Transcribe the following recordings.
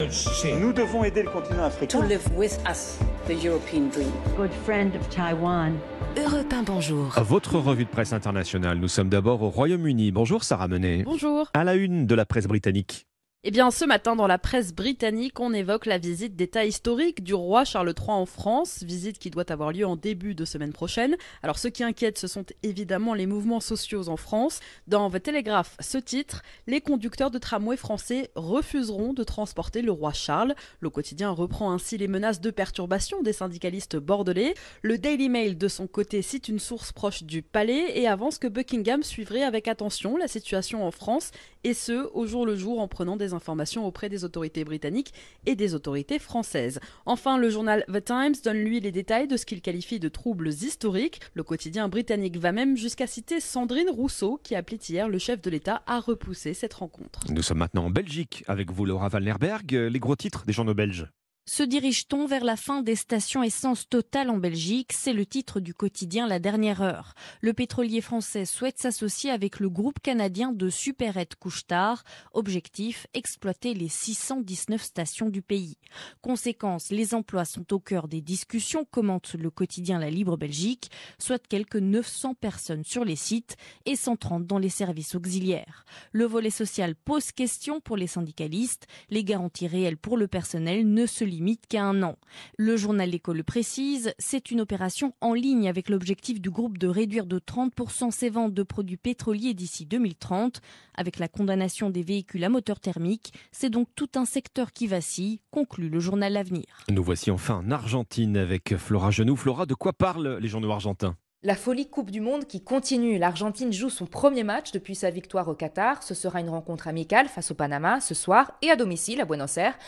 Nous devons aider le continent africain. to live with us the European dream. good friend of Taiwan. Europe 1, bonjour. Votre revue de presse internationale. Nous sommes d'abord au Royaume-Uni. Bonjour Sarah Menet. Bonjour. À la une de la presse britannique. Eh bien, ce matin, dans la presse britannique, on évoque la visite d'État historique du roi Charles III en France, visite qui doit avoir lieu en début de semaine prochaine. Alors, ce qui inquiète, ce sont évidemment les mouvements sociaux en France. Dans The Telegraph, ce titre, les conducteurs de tramway français refuseront de transporter le roi Charles. Le quotidien reprend ainsi les menaces de perturbation des syndicalistes bordelais. Le Daily Mail, de son côté, cite une source proche du palais et avance que Buckingham suivrait avec attention la situation en France, et ce, au jour le jour, en prenant des informations auprès des autorités britanniques et des autorités françaises. Enfin, le journal The Times donne lui les détails de ce qu'il qualifie de troubles historiques. Le quotidien britannique va même jusqu'à citer Sandrine Rousseau, qui appelait hier le chef de l'État à repousser cette rencontre. Nous sommes maintenant en Belgique avec vous, Laura Walnerberg. Les gros titres des journaux belges. Se dirige-t-on vers la fin des stations essence totale en Belgique? C'est le titre du quotidien La Dernière Heure. Le pétrolier français souhaite s'associer avec le groupe canadien de supérette Couche-Tard. Objectif, exploiter les 619 stations du pays. Conséquence, les emplois sont au cœur des discussions, commente le quotidien La Libre Belgique, soit quelques 900 personnes sur les sites et 130 dans les services auxiliaires. Le volet social pose question pour les syndicalistes. Les garanties réelles pour le personnel ne se limitent qu'à un an. Le journal L'école le précise, c'est une opération en ligne avec l'objectif du groupe de réduire de 30% ses ventes de produits pétroliers d'ici 2030. Avec la condamnation des véhicules à moteur thermique, c'est donc tout un secteur qui vacille, conclut le journal L'Avenir. Nous voici enfin en Argentine avec Flora Genoux. Flora, de quoi parlent les journaux argentins? La folie Coupe du Monde qui continue. L'Argentine joue son premier match depuis sa victoire au Qatar. Ce sera une rencontre amicale face au Panama ce soir et à domicile à Buenos Aires.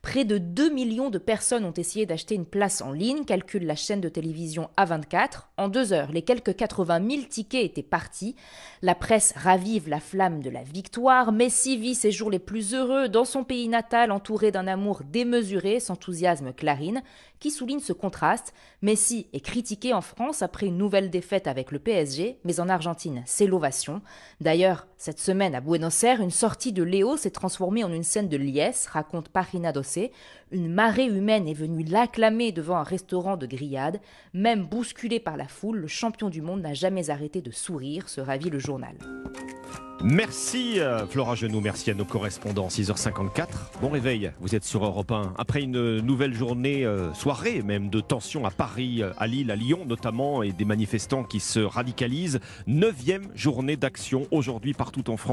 Près de 2 millions de personnes ont essayé d'acheter une place en ligne, calcule la chaîne de télévision A24. En deux heures, les quelques 80 000 tickets étaient partis. La presse ravive la flamme de la victoire. Messi vit ses jours les plus heureux dans son pays natal, entouré d'un amour démesuré, s'enthousiasme Clarine, qui souligne ce contraste. Messi est critiqué en France après une nouvelle défaite avec le PSG, mais en Argentine, c'est l'ovation. D'ailleurs, cette semaine à Buenos Aires, une sortie de Léo s'est transformée en une scène de liesse, raconte Parina Dossé. Une marée humaine est venue l'acclamer devant un restaurant de grillade. Même bousculé par la foule, le champion du monde n'a jamais arrêté de sourire, se ravit le journal. Merci euh, Flora Genoux, merci à nos correspondants. 6h54, bon réveil, vous êtes sur Europe 1. Après une nouvelle journée, euh, soirée même, de tension à Paris, euh, à Lille, à Lyon notamment, et des manifestants qui se radicalisent. Neuvième journée d'action aujourd'hui partout en France.